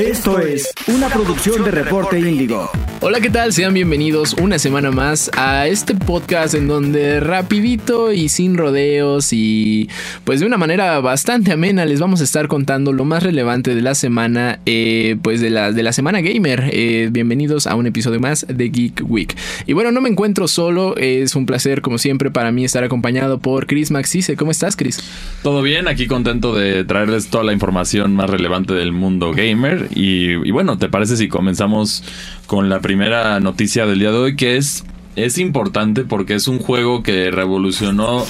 Esto es una producción de Reporte Índigo. Hola, ¿qué tal? Sean bienvenidos una semana más a este podcast en donde rapidito y sin rodeos y pues de una manera bastante amena les vamos a estar contando lo más relevante de la semana, eh, pues de la, de la semana gamer. Eh, bienvenidos a un episodio más de Geek Week. Y bueno, no me encuentro solo, es un placer como siempre para mí estar acompañado por Chris Maxice. ¿Cómo estás, Chris? Todo bien, aquí contento de traerles toda la información más relevante del mundo gamer y, bueno, ¿te parece si comenzamos con la primera noticia del día de hoy? Que es, es importante porque es un juego que revolucionó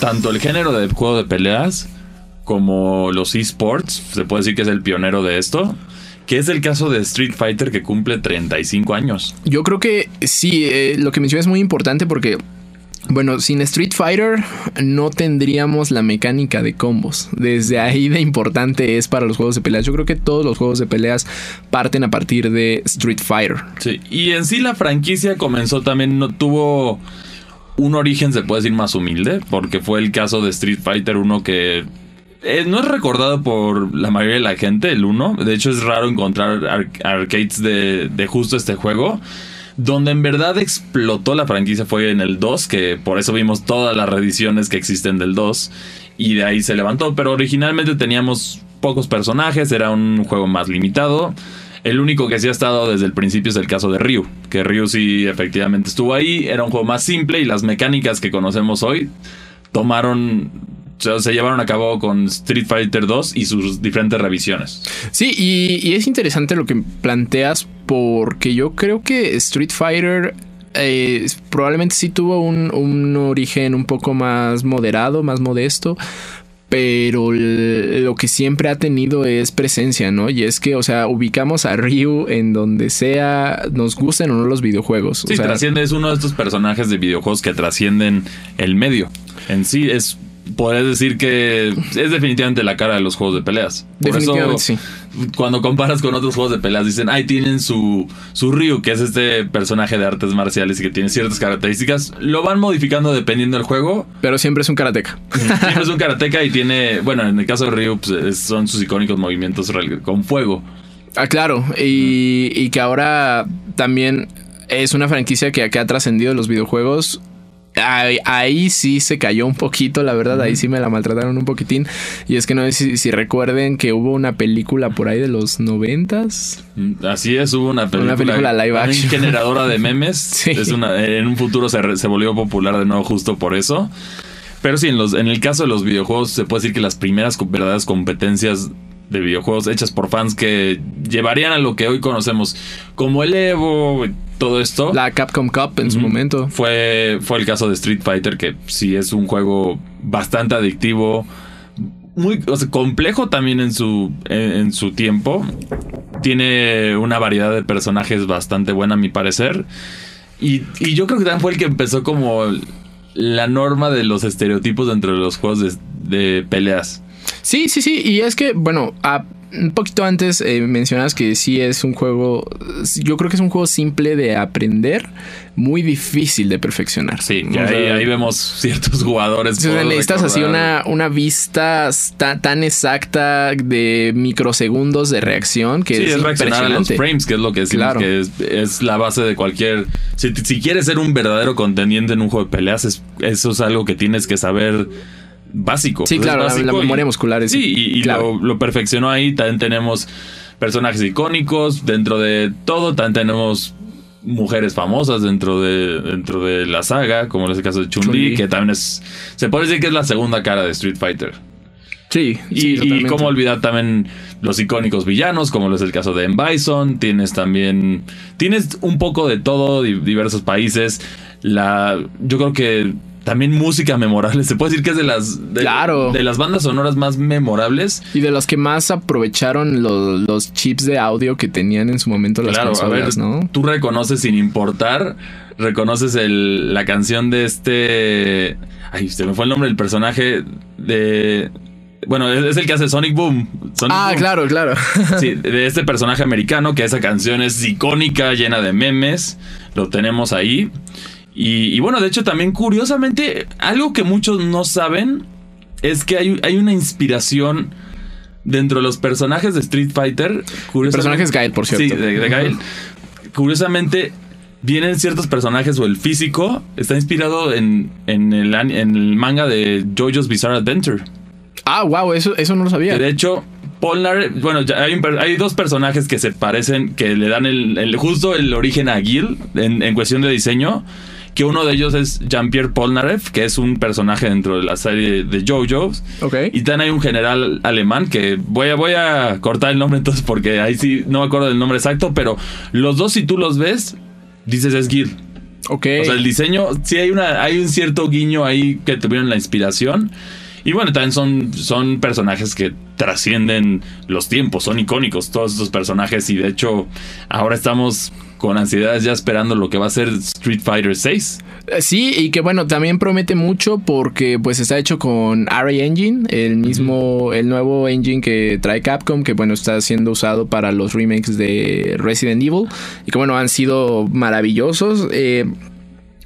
tanto el género de juego de peleas como los esports. Se puede decir que es el pionero de esto. Que es el caso de Street Fighter que cumple 35 años. Yo creo que sí, eh, lo que mencionas es muy importante porque bueno, sin Street Fighter no tendríamos la mecánica de combos. Desde ahí de importante es para los juegos de peleas. Yo creo que todos los juegos de peleas parten a partir de Street Fighter. Sí, y en sí la franquicia comenzó también, no tuvo un origen, se puede decir, más humilde, porque fue el caso de Street Fighter 1 que eh, no es recordado por la mayoría de la gente, el 1. De hecho, es raro encontrar arcades de, de justo este juego. Donde en verdad explotó la franquicia fue en el 2, que por eso vimos todas las reediciones que existen del 2. Y de ahí se levantó. Pero originalmente teníamos pocos personajes, era un juego más limitado. El único que sí ha estado desde el principio es el caso de Ryu, que Ryu sí efectivamente estuvo ahí, era un juego más simple y las mecánicas que conocemos hoy tomaron se llevaron a cabo con Street Fighter 2 y sus diferentes revisiones. Sí, y, es interesante lo que planteas porque yo creo que Street Fighter eh, probablemente sí tuvo un, un, origen un poco más moderado, más modesto. Pero lo que siempre ha tenido es presencia, ¿no? Y es que, o sea, ubicamos a Ryu en donde sea, nos gusten o no los videojuegos. Sí, trasciende, es uno de estos personajes de videojuegos que trascienden el medio. En sí, es podrías decir que es definitivamente la cara de los juegos de peleas. Por eso, cuando comparas con otros juegos de peleas, dicen, ay, tienen su, su Ryu, que es este personaje de artes marciales y que tiene ciertas características. Lo van modificando dependiendo del juego. Pero siempre es un karateka. Siempre es un karateka y tiene, bueno, en el caso de Ryu, pues, son sus icónicos movimientos con fuego. Ah, claro. Y, y que ahora también es una franquicia que, que ha trascendido los videojuegos Ahí, sí se cayó un poquito, la verdad, ahí sí me la maltrataron un poquitín. Y es que no sé si, recuerden que hubo una película por ahí de los noventas. Mm, así es, hubo una película. Una película live action. generadora de memes. Es una, en un futuro se, se volvió popular de nuevo justo por eso. Pero sí, en, los, en el caso de los videojuegos se puede decir que las primeras verdaderas competencias de videojuegos hechas por fans que llevarían a lo que hoy conocemos como el Evo, todo esto. La Capcom Cup en su momento. Fue, fue el caso de Street Fighter, que sí es un juego bastante adictivo. Muy complejo también en su, en, su tiempo. Tiene una variedad de personajes bastante buena, a mi parecer. Y, yo creo que también fue el que empezó como la norma de los estereotipos dentro de los juegos de, de peleas. Sí, sí, sí. Y es que, bueno, un poquito antes eh, mencionas que sí es un juego. Yo creo que es un juego simple de aprender, muy difícil de perfeccionar. Sí, ahí, vemos ciertos jugadores. necesitas así una, una vista tan, exacta de microsegundos de reacción que sí, es, reaccionar a los frames, que es lo que decimos que es, la base de cualquier. Si, quieres ser un verdadero contendiente en un juego de peleas, eso es algo que tienes que saber básico. Sí, claro, la, memoria muscular es. Sí, y, lo, perfeccionó ahí. También tenemos personajes icónicos. Dentro de todo, también tenemos mujeres famosas dentro de, dentro de la saga, como es el caso de Chun-Li, que también es. Se puede decir que es la segunda cara de Street Fighter. Sí, y, y cómo olvidar también los icónicos villanos, como es el caso de M. Bison. Tienes también. Tienes un poco de todo, diversos países. La. Yo creo que también música memorable. Se puede decir que es de las de, claro. de las bandas sonoras más memorables y de los que más aprovecharon los, chips de audio que tenían en su momento las claro, consolas, ¿no? Tú reconoces sin importar, reconoces el, la canción de este, ay, se me fue el nombre del personaje de bueno, es, el que hace Sonic Boom. ah, claro, claro. sí, de este personaje americano que esa canción es icónica, llena de memes. Lo tenemos ahí. Y, bueno, de hecho también curiosamente, algo que muchos no saben es que hay, hay una inspiración dentro de los personajes de Street Fighter. Personajes Gael, por cierto. Sí, de, de Gael. Curiosamente, vienen ciertos personajes o el físico está inspirado en, en, el, en el manga de JoJo's Bizarre Adventure. Ah, wow, eso, eso no lo sabía. de hecho, Polnar, bueno, hay, hay, dos personajes que se parecen, que le dan el, justo el origen a Gil en, en, cuestión de diseño. Que uno de ellos es Jean-Pierre Polnareff, que es un personaje dentro de la serie de JoJo's. Y también hay un general alemán que voy a, voy a cortar el nombre entonces porque ahí sí no me acuerdo del nombre exacto, pero los dos, si tú los ves, dices es Gil. O sea, el diseño, sí hay, una, hay un cierto guiño ahí que tuvieron la inspiración. Y bueno, también son, son personajes que trascienden los tiempos, son icónicos todos estos personajes y de hecho ahora estamos con ansiedades ya esperando lo que va a ser Street Fighter 6. Eh, sí, y que bueno, también promete mucho porque pues está hecho con RA Engine, el mismo, el nuevo engine que trae Capcom, que bueno, está siendo usado para los remakes de Resident Evil y que bueno, han sido maravillosos. Eh,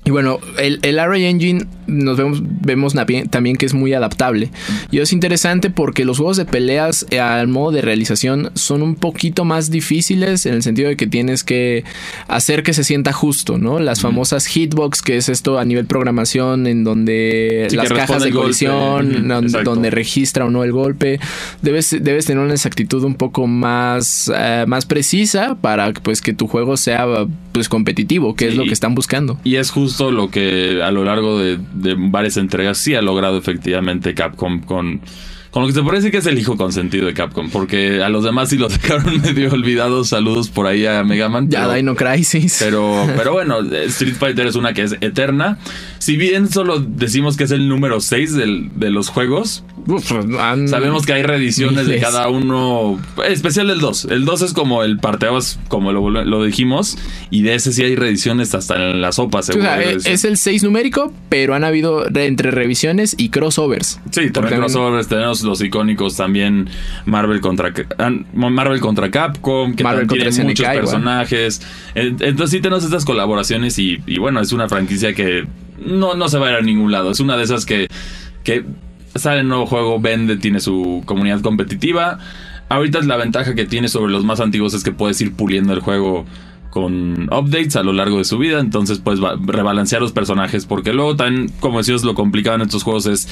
y bueno, el, el Engine nos vemos, vemos también que es muy adaptable. Y es interesante porque los juegos de peleas eh, al modo de realización son un poquito más difíciles en el sentido de que tienes que hacer que se sienta justo, ¿no? Las famosas hitbox, que es esto a nivel programación, en donde las cajas de colisión, donde registra o no el golpe, debes, debes tener una exactitud un poco más, eh, más precisa para pues, que tu juego sea pues, competitivo, que es lo que están buscando. Y es justo lo que a lo largo de, varias entregas sí ha logrado efectivamente Capcom con, con lo que se puede decir que es el hijo consentido de Capcom, porque a los demás sí los dejaron medio olvidados. Saludos por ahí a Mega Man. Ya, Dino Crisis. Pero, pero bueno, Street Fighter es una que es eterna. Si bien solo decimos que es el número 6 de los juegos, sabemos que hay reediciones de cada uno, especial del 2. El 2 es como el parteabas, como lo, dijimos, y de ese sí hay reediciones hasta en la sopa. es el 6 numérico, pero han habido entre revisiones y crossovers. Sí, también crossovers. Tenemos los icónicos también Marvel contra, Marvel contra Capcom, que Marvel tiene muchos personajes. Entonces sí tenemos estas colaboraciones y, y bueno, es una franquicia que no, no se va a ir a ningún lado. Es una de esas que, que sale el nuevo juego, vende, tiene su comunidad competitiva. Ahorita la ventaja que tiene sobre los más antiguos es que puedes ir puliendo el juego con updates a lo largo de su vida. Entonces puedes rebalancear los personajes. Porque luego también, como decías, lo complicado en estos juegos es.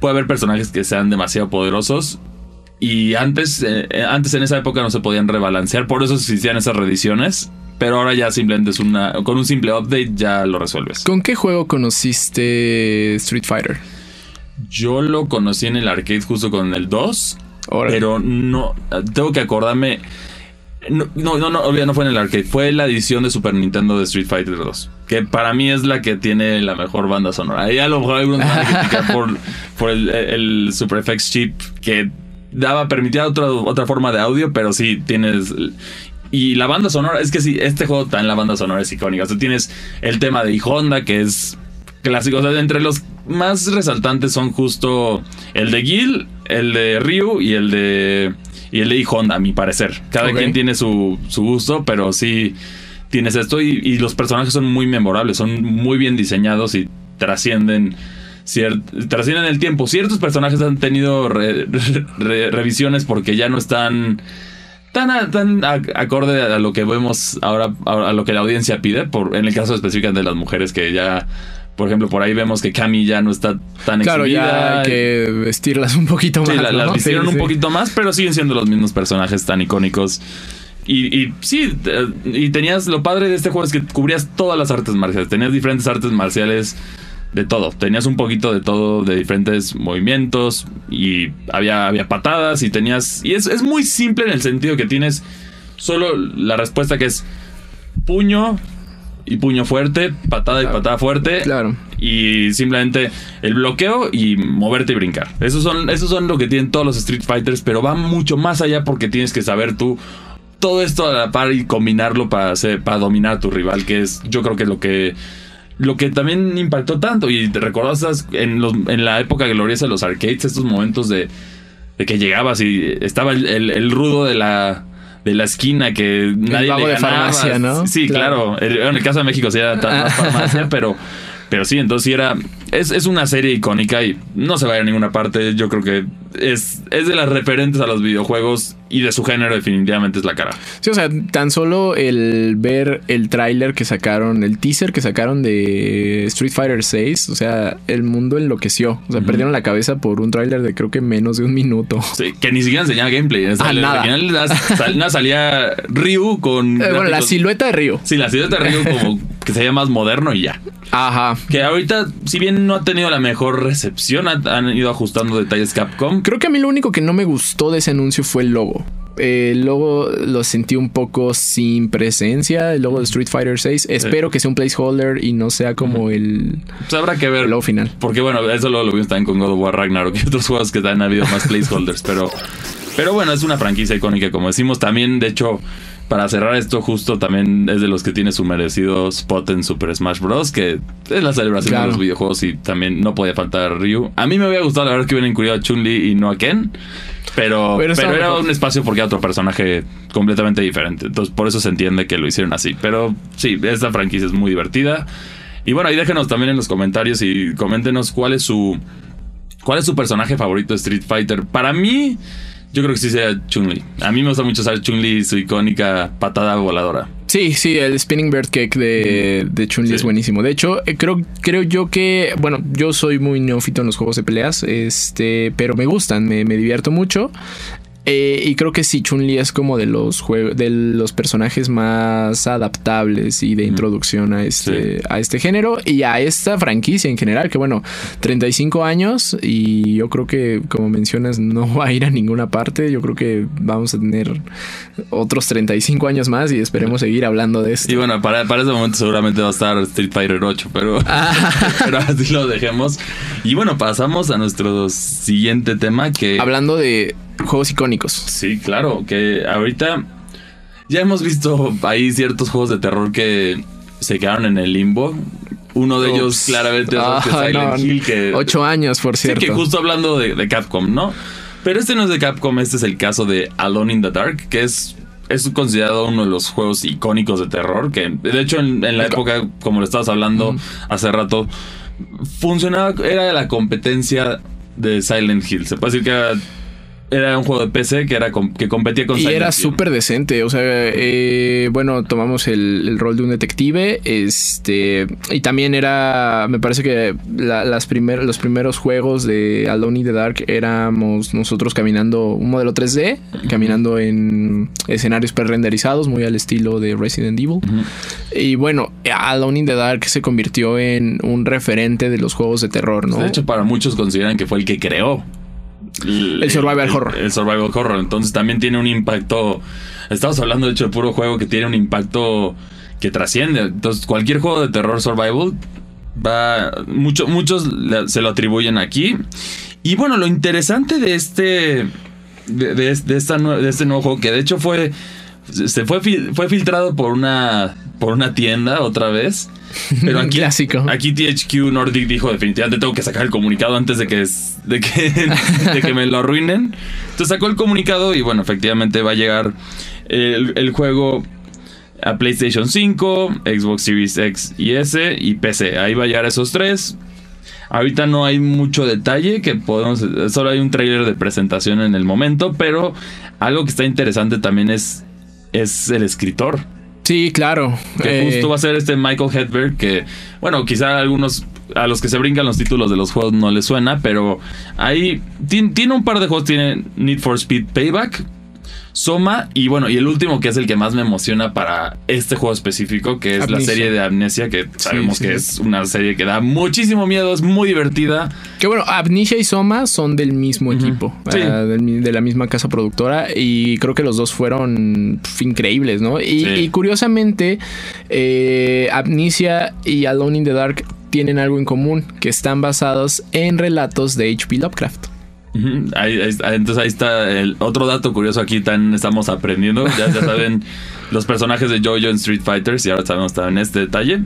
Puede haber personajes que sean demasiado poderosos. Y antes, eh, antes en esa época no se podían rebalancear. Por eso existían esas reediciones. Pero ahora ya simplemente es una. Con un simple update ya lo resuelves. ¿Con qué juego conociste Street Fighter? Yo lo conocí en el arcade justo con el 2. Pero no. Tengo que acordarme. No, no, no, no, no fue en el arcade. Fue la edición de Super Nintendo de Street Fighter 2. Que para mí es la que tiene la mejor banda sonora. Ahí a lo mejor a criticar por, por el, el Super FX chip que daba, permitía otra, otra forma de audio, pero sí tienes. Y la banda sonora, es que sí, este juego está en la banda sonora es icónica. O sea, tienes el tema de Honda, que es clásico. O sea, entre los más resaltantes son justo el de Gil, el de Ryu y el de. Y el de Honda, a mi parecer. Cada quien tiene su, su gusto, pero sí tienes esto. Y, los personajes son muy memorables, son muy bien diseñados y trascienden. trascienden el tiempo. Ciertos personajes han tenido revisiones porque ya no están tan, tan acorde a lo que vemos ahora, a lo que la audiencia pide, por, en el caso específico de las mujeres que ya por ejemplo, por ahí vemos que Cami ya no está tan claro, ya hay que vestirlas un poquito más. Sí, las vistieron un poquito más, pero siguen siendo los mismos personajes tan icónicos. Y, y, sí, y tenías lo padre de este juego es que cubrías todas las artes marciales. Tenías diferentes artes marciales de todo. Tenías un poquito de todo, de diferentes movimientos. Y había, había patadas y tenías. Y es, es muy simple en el sentido que tienes solo la respuesta que es puño, y puño fuerte, patada y patada fuerte. Claro. Y simplemente el bloqueo y moverte y brincar. Esos son, esos son lo que tienen todos los Street Fighters, pero va mucho más allá porque tienes que saber tú todo esto a la par y combinarlo para, hacer, para dominar a tu rival, que es, yo creo que es lo que lo que también impactó tanto. Y te recordás en, los, en la época gloriosa de los arcades, estos momentos de, de que llegabas y estaba el rudo de la de la esquina que nadie le de farmacia, ¿no? Sí, claro. En el caso de México sí era más farmacia, pero, pero sí, entonces sí era. Es, es, una serie icónica y no se va a ir a ninguna parte. Yo creo que es, es de las referentes a los videojuegos y de su género definitivamente es la cara. Sí, o sea, tan solo el ver el tráiler que sacaron, el teaser que sacaron de Street Fighter 6, o sea, el mundo enloqueció. O sea, perdieron la cabeza por un tráiler de creo que menos de un minuto. Sí, que ni siquiera enseñaba gameplay. Ah, nada. sal- nada, salía Ryu con... Eh, bueno, la silueta de Ryu. Sí, la silueta de Ryu como que se veía más moderno y ya. Ajá. Que ahorita, si bien no ha tenido la mejor recepción, han, han ido ajustando detalles Capcom. Creo que a mí lo único que no me gustó de ese anuncio fue el logo. Eh, El logo lo sentí un poco sin presencia, el logo de Street Fighter 6. Espero que sea un placeholder y no sea como el, Pues habrá que ver. el logo final. Porque bueno, eso lo, lo vimos también con God of War Ragnarok y otros juegos que han habido más placeholders, pero, pero bueno, es una franquicia icónica, como decimos. También, de hecho, para cerrar esto, justo también es de los que tiene su merecido spot en Super Smash Bros. Que es la celebración Claro. de los videojuegos y también no podía faltar Ryu. A mí me hubiera gustado, la verdad, que hubieran incluido a Chun-Li y no a Ken. Pero, Pero era mejor. un espacio porque era otro personaje completamente diferente. Entonces, por eso se entiende que lo hicieron así. Pero sí, esta franquicia es muy divertida. Y bueno, ahí déjenos también en los comentarios y coméntenos cuál es su. ¿Cuál es su personaje favorito de Street Fighter? Para mí, yo creo que sí sería Chun-Li. A mí me gusta mucho usar Chun-Li y su icónica patada voladora. Sí, sí, el Spinning Bird Cake de, de Chun-Li Sí. es buenísimo. De hecho, eh, creo, creo yo que, bueno, yo soy muy neófito en los juegos de peleas, este, pero me gustan, me, me divierto mucho. Eh, y creo que sí, Chun-Li es como de los de los personajes más adaptables y de introducción a este, a este género y a esta franquicia en general, que bueno, 35 años y yo creo que, como mencionas, no va a ir a ninguna parte. Yo creo que vamos a tener otros 35 años más y esperemos seguir hablando de esto. Y bueno, para, para ese momento seguramente va a estar Street Fighter 8, pero, pero así lo dejemos. Y bueno, pasamos a nuestro siguiente tema que... Hablando de juegos icónicos. Sí, claro, que ahorita ya hemos visto ahí ciertos juegos de terror que se quedaron en el limbo. Uno de ellos claramente es Ah, Silent no, Hill, que... Ocho años, por Sí, cierto. que justo hablando de, de Capcom, ¿no? Pero este no es de Capcom, este es el caso de Alone in the Dark, que es, es considerado uno de los juegos icónicos de terror, que de hecho en, en la época, como lo estabas hablando hace rato, funcionaba, era la competencia de Silent Hill. Se puede decir que era, era un juego de PC que, era que competía con Y Silent era súper decente, o sea, eh, bueno, tomamos el, el rol de un detective, este, y también era, me parece que la- las primer- los primeros juegos de Alone in the Dark éramos nosotros caminando, un modelo 3D, caminando en escenarios pre-renderizados, muy al estilo de Resident Evil. Y bueno, Alone in the Dark se convirtió en un referente de los juegos de terror, ¿no? De hecho, para muchos consideran que fue el que creó El survival horror. El survival horror. Entonces también tiene un impacto. Estamos hablando, de hecho, de puro juego que tiene un impacto que trasciende. Entonces, cualquier juego de terror survival va. Mucho, muchos se lo atribuyen aquí. Y bueno, lo interesante de este. De, de- de esta nue- de este nuevo juego, que de hecho fue. Se fue, fue filtrado por una. por una tienda otra vez. Pero aquí, clásico. aquí THQ Nordic dijo definitivamente tengo que sacar el comunicado antes de que, es- de que, de que me lo arruinen. Entonces sacó el comunicado y bueno, efectivamente va a llegar el, el juego a PlayStation 5, Xbox Series X y S y PC. Ahí va a llegar esos tres. Ahorita no hay mucho detalle que podemos, solo hay un trailer de presentación en el momento, pero algo que está interesante también es, es el escritor. Sí, claro. Que Eh, justo va a ser este Michael Hedberg que, bueno, quizá a algunos, a los que se brincan los títulos de los juegos no les suena, pero ahí tiene, tiene un par de juegos, tiene Need for Speed Payback, Soma y bueno, y el último que es el que más me emociona para este juego específico, que es la serie de Amnesia, que sabemos sí, que es una serie que da muchísimo miedo, es muy divertida. Que bueno, Amnesia y Soma son del mismo equipo, Sí. mi- de la misma casa productora, y creo que los dos fueron increíbles, ¿no? Y curiosamente, eh, Amnesia y Alone in the Dark tienen algo en común, que están basados en relatos de H.P. Lovecraft. Ahí- ahí entonces ahí está el otro dato curioso aquí tan estamos aprendiendo. Ya, ya saben los personajes de Jojo en Street Fighters y ahora sabemos también este detalle.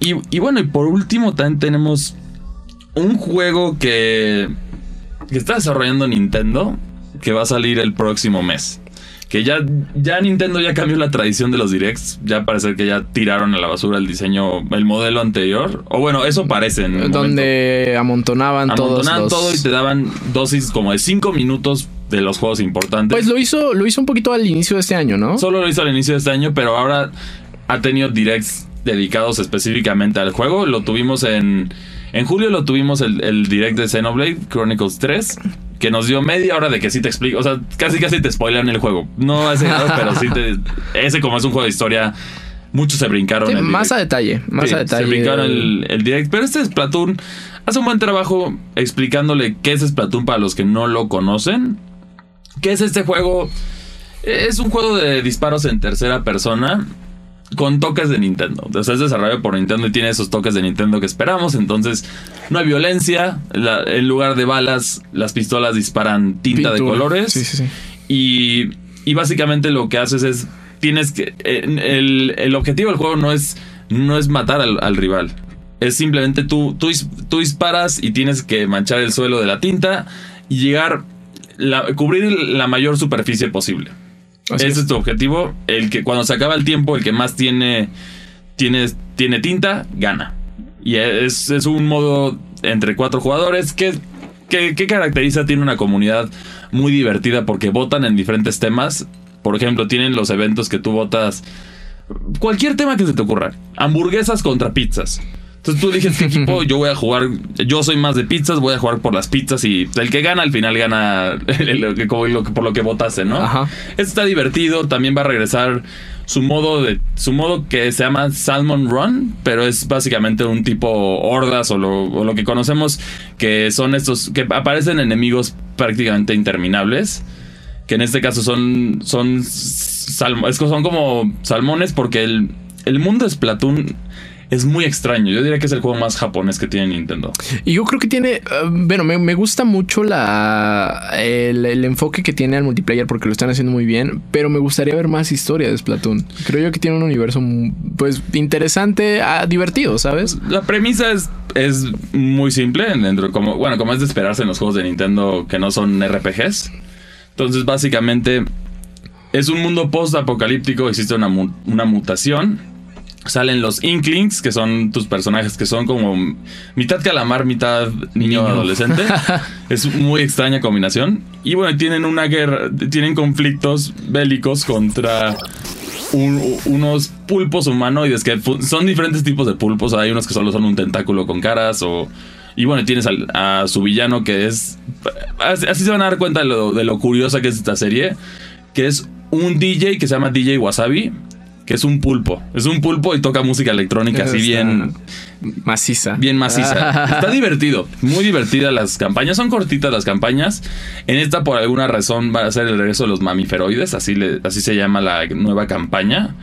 Y, y bueno, y por último también tenemos un juego que, que está desarrollando Nintendo que va a salir el próximo mes. Que ya, ya Nintendo ya cambió la tradición de los directs. Ya parece que ya tiraron a la basura el diseño, el modelo anterior. O bueno, eso parece. En el Donde amontonaban, Amontonaban todos todo y te daban dosis como de 5 minutos de los juegos importantes. Pues lo hizo, lo hizo un poquito al inicio de este año, ¿no? Solo lo hizo al inicio de este año, pero ahora ha tenido directs dedicados específicamente al juego. Lo tuvimos en. En julio lo tuvimos el, el direct de Xenoblade Chronicles 3. Que nos dio media hora de que sí te explico. O sea, casi casi te spoilan el juego. No ese grado, pero sí te. Ese, como es un juego de historia, muchos se brincaron. Sí, el más direct. a detalle, más Sí, a detalle. Se brincaron el, el direct. Pero este Splatoon hace un buen trabajo explicándole qué es Splatoon para los que no lo conocen. ¿Qué es este juego? Es un juego de disparos en tercera persona con toques de Nintendo. O sea, es desarrollado por Nintendo y tiene esos toques de Nintendo que esperamos. Entonces, no hay violencia. La- en lugar de balas, las pistolas disparan tinta de colores. Sí, sí, sí. Y, y básicamente lo que haces es. Tienes que. El, el objetivo del juego no es. No es matar al, al rival. Es simplemente tú, tú, dis- tú disparas y tienes que manchar el suelo de la tinta y llegar. la- cubrir la mayor superficie posible. Así Ese es. es. tu objetivo. El que cuando se acaba el tiempo, el que más tiene. Tiene, tiene tinta, gana. Y es, es un modo entre cuatro jugadores que, que caracteriza, tiene una comunidad muy divertida porque votan en diferentes temas. Por ejemplo, tienen los eventos que tú votas. Cualquier tema que se te ocurra. Hamburguesas contra pizzas. Entonces tú eliges qué equipo, yo voy a jugar, yo soy más de pizzas, voy a jugar por las pizzas y el que gana al final gana lo que- como lo que- por lo que votaste, ¿no? Ajá. Este está divertido, también va a regresar su modo de su modo que se llama Salmon Run, pero es básicamente un tipo hordas o lo, o lo que conocemos que son estos que aparecen enemigos prácticamente interminables, que en este caso son son es son como salmones porque el el mundo de Splatoon es muy extraño. Yo diría que es el juego más japonés que tiene Nintendo. Y yo creo que tiene, eh, bueno, me, me gusta mucho la el, el enfoque que tiene al multiplayer porque lo están haciendo muy bien, pero me gustaría ver más historia de Splatoon. Creo yo que tiene un universo mm, pues interesante, ah, divertido, ¿sabes? La premisa es, es muy simple, dentro como, bueno, como es de esperarse en los juegos de Nintendo que no son RPGs. Entonces, básicamente, es un mundo post-apocalíptico, existe una, mu- una mutación. Salen los Inklings, que son tus personajes que son como mitad calamar, mitad niño, Niño. adolescente. es muy extraña combinación. Y bueno, tienen una guerra, tienen conflictos bélicos contra un- unos pulpos humanoides que son diferentes tipos de pulpos. Hay unos que solo son un tentáculo con caras o... Y bueno, tienes al- a su villano que es... Así, así se van a dar cuenta de lo, de lo curiosa que es esta serie. Que es un DJ que se llama DJ Wasabi. Que es un pulpo. Es un pulpo y toca música electrónica así bien... maciza. Bien maciza. Está divertido. Muy divertida las campañas. Son cortitas las campañas. En esta, por alguna razón, va a ser el regreso de los mamiferoides. Así, le- así se llama la nueva campaña.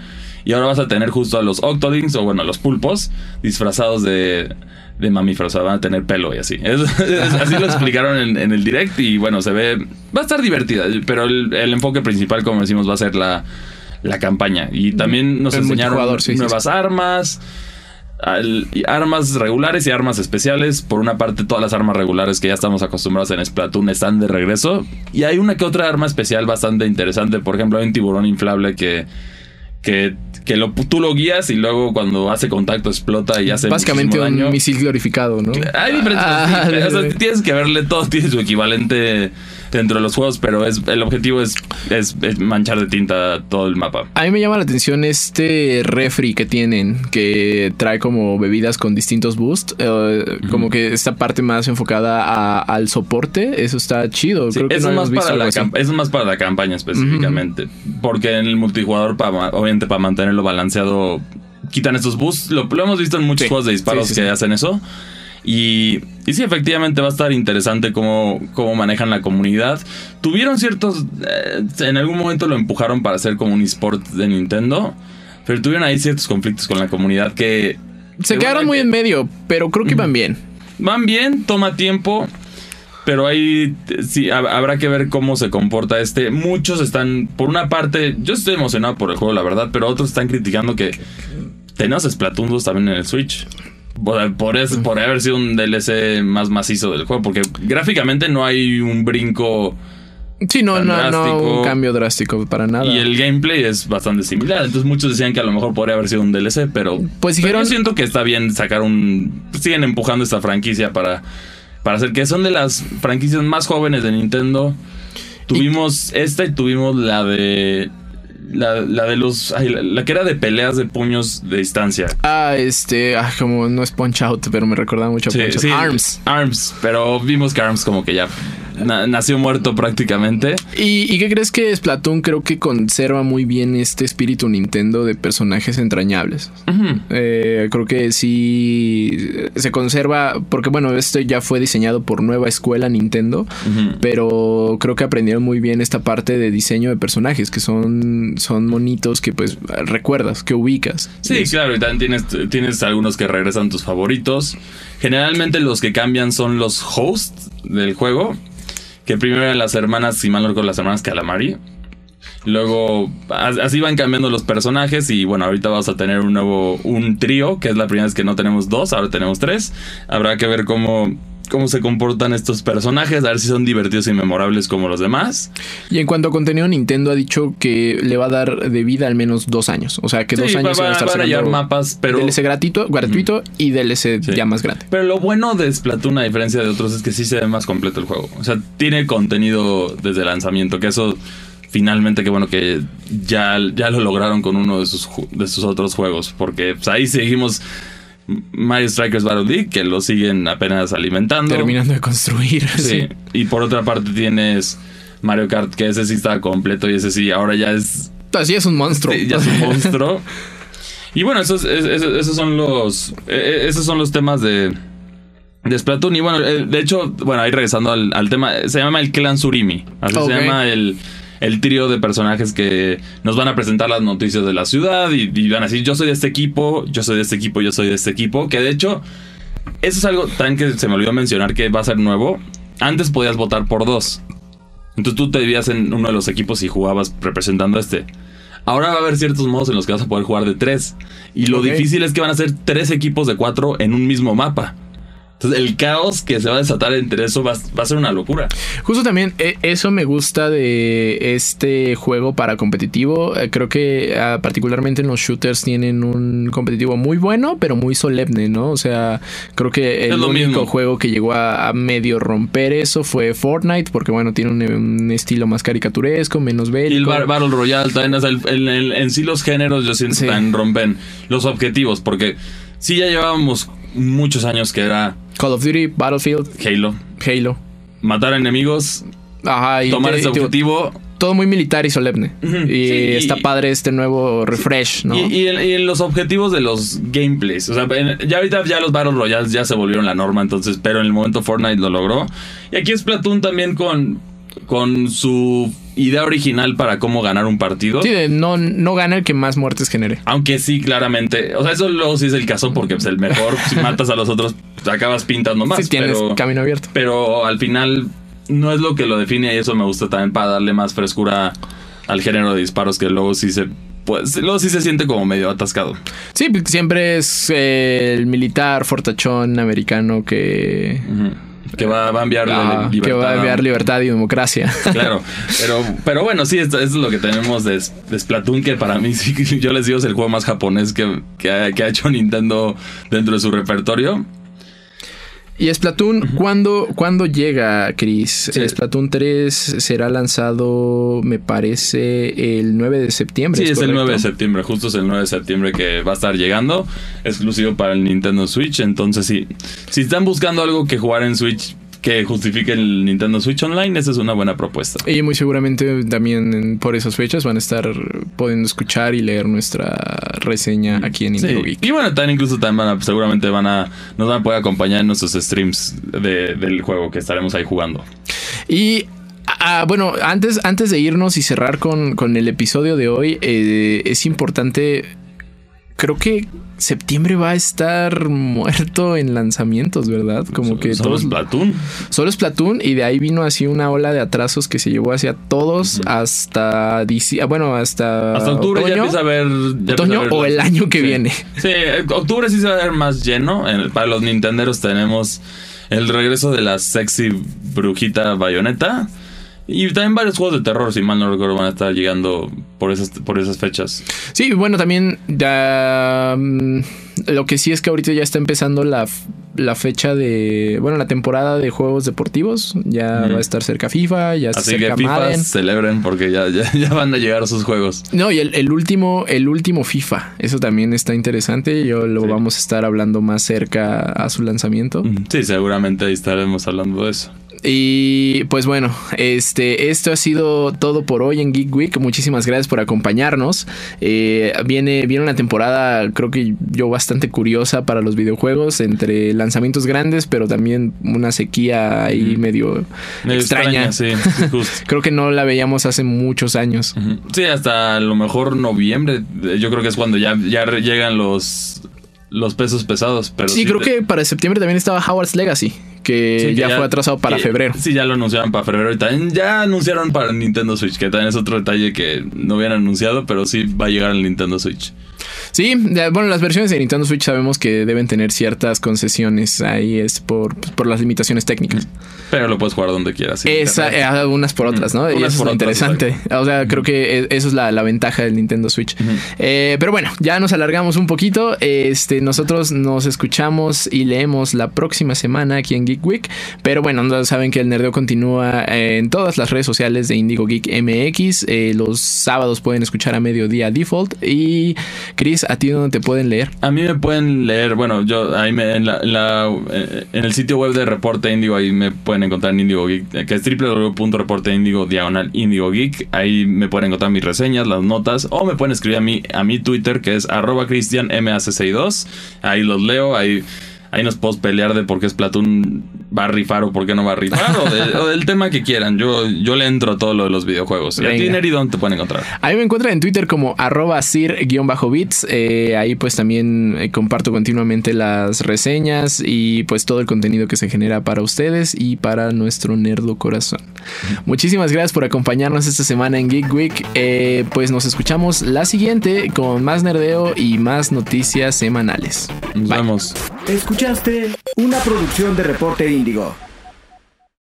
Y ahora vas a tener justo a los Octolings, o bueno, a los pulpos, disfrazados de, de mamíferos. O sea, van a tener pelo y así. Es- es- así lo explicaron en, en el direct. Y bueno, se ve. Va a estar divertida. Pero el, el enfoque principal, como decimos, va a ser la, la campaña. Y también nos El enseñaron multijugador, sí, sí, nuevas armas al- armas regulares y armas especiales. Por una parte, todas las armas regulares que ya estamos acostumbrados en Splatoon están de regreso. Y hay una que otra arma especial bastante interesante. Por ejemplo, hay un tiburón inflable que. Que, que lo, tú lo guías y luego cuando hace contacto explota y hace Básicamente un daño. misil glorificado, ¿no? Hay diferentes. Ah, o sea, tienes que verle todo, tiene su equivalente dentro de los juegos, pero es el objetivo es, es- es manchar de tinta todo el mapa. A mí me llama la atención este refri que tienen, que trae como bebidas con distintos boosts, eh, como que esta parte más enfocada a- al soporte, eso está chido. Sí, Creo que eso, no es más para la eso es más para la campaña específicamente. Porque en el multijugador, obviamente, para mantenerlo balanceado, quitan estos boosts. Lo, lo hemos visto en muchos Sí, juegos de disparos sí, que hacen eso. Y, y sí, efectivamente va a estar interesante cómo, cómo manejan la comunidad. Tuvieron ciertos. eh, en algún momento lo empujaron para hacer como un esport de Nintendo. Pero tuvieron ahí ciertos conflictos con la comunidad que. Se que quedaron muy que- en medio, pero creo que iban bien. Van bien, toma tiempo. Pero ahí sí, hab- habrá que ver cómo se comporta este. Muchos están, por una parte, yo estoy emocionado por el juego, la verdad, pero otros están criticando que tenemos Splatoon 2 también en el Switch. Por, eso- por haber sido un DLC más macizo del juego, porque gráficamente no hay un brinco Sí, no, no, no, un cambio drástico para nada. Y el gameplay es bastante similar. Entonces muchos decían que a lo mejor podría haber sido un DLC, pero. Pues pero yo siento que está bien sacar un. Siguen empujando esta franquicia para. Para hacer que son de las franquicias más jóvenes de Nintendo. Tuvimos esta y tuvimos la de. La, la de los. ay, la, la que era de peleas de puños de distancia. Ah, este, ah, como no es Punch Out, pero me recordaba mucho a Sí, Punch Out. sí, Arms. Arms. Pero vimos que Arms como que ya na- nació muerto prácticamente. ¿Y, y qué crees que Splatoon creo que conserva muy bien este espíritu Nintendo de personajes entrañables? Eh, creo que sí se conserva, porque bueno, esto ya fue diseñado por nueva escuela Nintendo, pero creo que aprendieron muy bien esta parte de diseño de personajes, que son, son monitos que pues recuerdas, que ubicas. Sí, claro, y también tienes, tienes algunos que regresan tus favoritos. Generalmente los que cambian son los hosts del juego. Que primero eran las hermanas, si mal no las hermanas Calamari. Luego, as- así van cambiando los personajes. Y bueno, ahorita vamos a tener un nuevo, un trío, que es la primera vez que no tenemos dos, ahora tenemos tres. Habrá que ver cómo, cómo se comportan estos personajes, a ver si son divertidos y memorables como los demás. Y en cuanto a contenido, Nintendo ha dicho que le va a dar de vida al menos dos años. O sea, que dos años se van, van a estar van a llevar sacando mapas, pero... DLC gratuito, gratuito y DLC Sí. ya más grande. Pero lo bueno de Splatoon, a diferencia de otros, es que sí se ve más completo el juego. O sea, tiene contenido desde el lanzamiento, que eso finalmente, que bueno que ya, ya lo lograron con uno de sus, de sus otros juegos. Porque pues, ahí seguimos Mario Strikers Battle League, que lo siguen apenas alimentando. Terminando de construir. Sí. sí. Y por otra parte tienes Mario Kart, que ese sí está completo y ese sí, ahora ya es Así es un monstruo. Sí, ya es un monstruo. Y bueno, esos, es- es- esos son los. eh, eh, Esos son los temas de. De Splatoon. Y bueno, de hecho, bueno, ahí regresando al, al tema, se llama el clan Surimi. Así se llama el, el trío de personajes que nos van a presentar las noticias de la ciudad y, y van a decir, yo soy de este equipo, yo soy de este equipo, yo soy de este equipo. Que de hecho, eso es algo también que se me olvidó mencionar que va a ser nuevo. Antes podías votar por dos. Entonces tú te dividías en uno de los equipos y jugabas representando a este. Ahora va a haber ciertos modos en los que vas a poder jugar de tres. Y lo difícil es que van a ser tres equipos de cuatro en un mismo mapa. Entonces el caos que se va a desatar entre eso va, va a ser una locura. Justo también eh, eso me gusta de este juego para competitivo. Eh, creo que ah, particularmente en los shooters tienen un competitivo muy bueno, pero muy solemne, ¿no? O sea, creo que el único mismo. juego que llegó a, a medio romper eso fue Fortnite, porque bueno, tiene un, un estilo más caricaturesco, menos Y el bélico. Bar- Battle Royale también, el- en sí los géneros yo siento Sí. rompen los objetivos. Porque sí ya llevábamos muchos años que era Call of Duty, Battlefield, Halo. Halo. Matar enemigos, Ajá, y tomar te- ese objetivo todo muy militar y solemne. Y sí, y- está padre este nuevo refresh, ¿no? Y, y en, y en los objetivos de los gameplays. O sea, en- ya ahorita ya los Battle Royales ya se volvieron la norma, entonces, pero en el momento Fortnite lo logró. Y aquí es Splatoon también con, con su idea original para cómo ganar un partido. Sí, de no, no gana el que más muertes genere. Aunque sí, claramente. O sea, eso luego sí es el caso porque pues, el mejor, si matas a los otros, acabas pintando más. si tienes pero, camino abierto. pero al final no es lo que lo define y eso me gusta también para darle más frescura al género de disparos que luego sí se... Pues luego sí se siente como medio atascado. Sí, porque siempre es eh, el militar fortachón americano que, Ujú. Que va, va a enviar ah, que va a enviar libertad y democracia. Claro, pero, pero bueno, sí, esto, esto es lo que tenemos de, de Splatoon, que para mí sí, yo les digo, es el juego más japonés que, que ha hecho Nintendo dentro de su repertorio. Y Splatoon, ¿cuándo, ¿cuándo llega, Chris? Sí. Splatoon 3 será lanzado, me parece, el 9 de septiembre. Sí, es el 9 de septiembre, justo es el 9 de septiembre que va a estar llegando, exclusivo para el Nintendo Switch. Entonces, sí, si están buscando algo que jugar en Switch que justifique el Nintendo Switch Online, esa es una buena propuesta. Y muy seguramente también por esas fechas van a estar pudiendo escuchar y leer nuestra reseña aquí en. Nintendo. Y bueno, también incluso también van a- seguramente van a, nos van a poder acompañar en nuestros streams de- del juego que estaremos ahí jugando. Y ah, bueno, antes, antes de irnos y cerrar con, con el episodio de hoy, eh, es importante. Creo que septiembre va a estar muerto en lanzamientos, ¿verdad? Como que Solo todos. Splatoon. Solo es Platoon y de ahí vino así una ola de atrasos que se llevó hacia todos hasta dici- ah, bueno, hasta, Hasta octubre ya empieza a ver. ya otoño a ver o el año que Sí. viene. Sí, octubre sí se va a ver más lleno. En- para los Nintenderos tenemos el regreso de la sexy brujita bayoneta. Y también varios juegos de terror, si mal no recuerdo, van a estar llegando por esas, por esas fechas. Sí, bueno, también ya, mm, lo que sí es que ahorita ya está empezando la, la fecha de, bueno, la temporada de juegos deportivos. Ya va a estar cerca FIFA, ya está Así que FIFA Madden. celebren porque ya, ya, ya van a llegar sus juegos. No, y el, el último, el último FIFA, eso también está interesante. Yo lo Sí. vamos a estar hablando más cerca a su lanzamiento. Sí, seguramente ahí estaremos hablando de eso. Y pues bueno, este, esto ha sido todo por hoy en Geek Week. Muchísimas gracias por acompañarnos. Eh, viene, viene una temporada, creo que yo bastante curiosa para los videojuegos, entre lanzamientos grandes, pero también una sequía ahí medio, Medio extraña. sí, sí, justo. Creo que no la veíamos hace muchos años. Sí, hasta a lo mejor noviembre. eh, Yo creo que es cuando ya, ya llegan los, los pesos pesados. Pero Sí, creo te- que para septiembre también estaba Howard's Legacy, que sí, ya, fue atrasado para que- febrero. Sí, ya lo anunciaron para febrero. Y también ya anunciaron para Nintendo Switch, que también es otro detalle que no habían anunciado, pero sí va a llegar al Nintendo Switch. Sí, bueno, las versiones de Nintendo Switch sabemos que deben tener ciertas concesiones. Ahí es por, pues, por las limitaciones técnicas. Pero lo puedes jugar donde quieras. Esa, eh, unas por otras, ¿no? Y eso por es otras, interesante. O sea, creo que e- eso es la, la ventaja del Nintendo Switch. Eh, pero bueno, ya nos alargamos un poquito. Este, nosotros nos escuchamos y leemos la próxima semana aquí en Geek Week. Pero bueno, no saben que el nerdeo continúa eh, en todas las redes sociales de Indigo Geek MX. Eh, los sábados pueden escuchar a mediodía default. Y Chris, ¿a ti dónde te pueden leer? A mí me pueden leer, bueno, yo ahí me, en, la, en, la- en el sitio web de Reporte Índigo, ahí me pueden encontrar en Indigo Geek, que es www.reporteindigo diagonal Indigo Geek. Ahí me pueden encontrar mis reseñas, las notas, o me pueden escribir a mi, a mi Twitter, que es arroba cristianmac62. Ahí los leo, ahí, ahí nos podemos pelear de por qué Splatoon va a rifar o por qué no va a rifar, o, de- o del tema que quieran. Yo, yo le entro a todo lo de los videojuegos. Y a ti, Venga. Neri, ¿dónde te pueden encontrar? A mí me encuentran en Twitter como arroba sir-bits. Eh, ahí pues también eh, comparto continuamente las reseñas y pues todo el contenido que se genera para ustedes y para nuestro nerdo corazón. Muchísimas gracias por acompañarnos esta semana en Geek Week. Eh, pues nos escuchamos la siguiente con más nerdeo y más noticias semanales. Nos Bye. vemos. Escuchaste una producción de Reporte Índigo.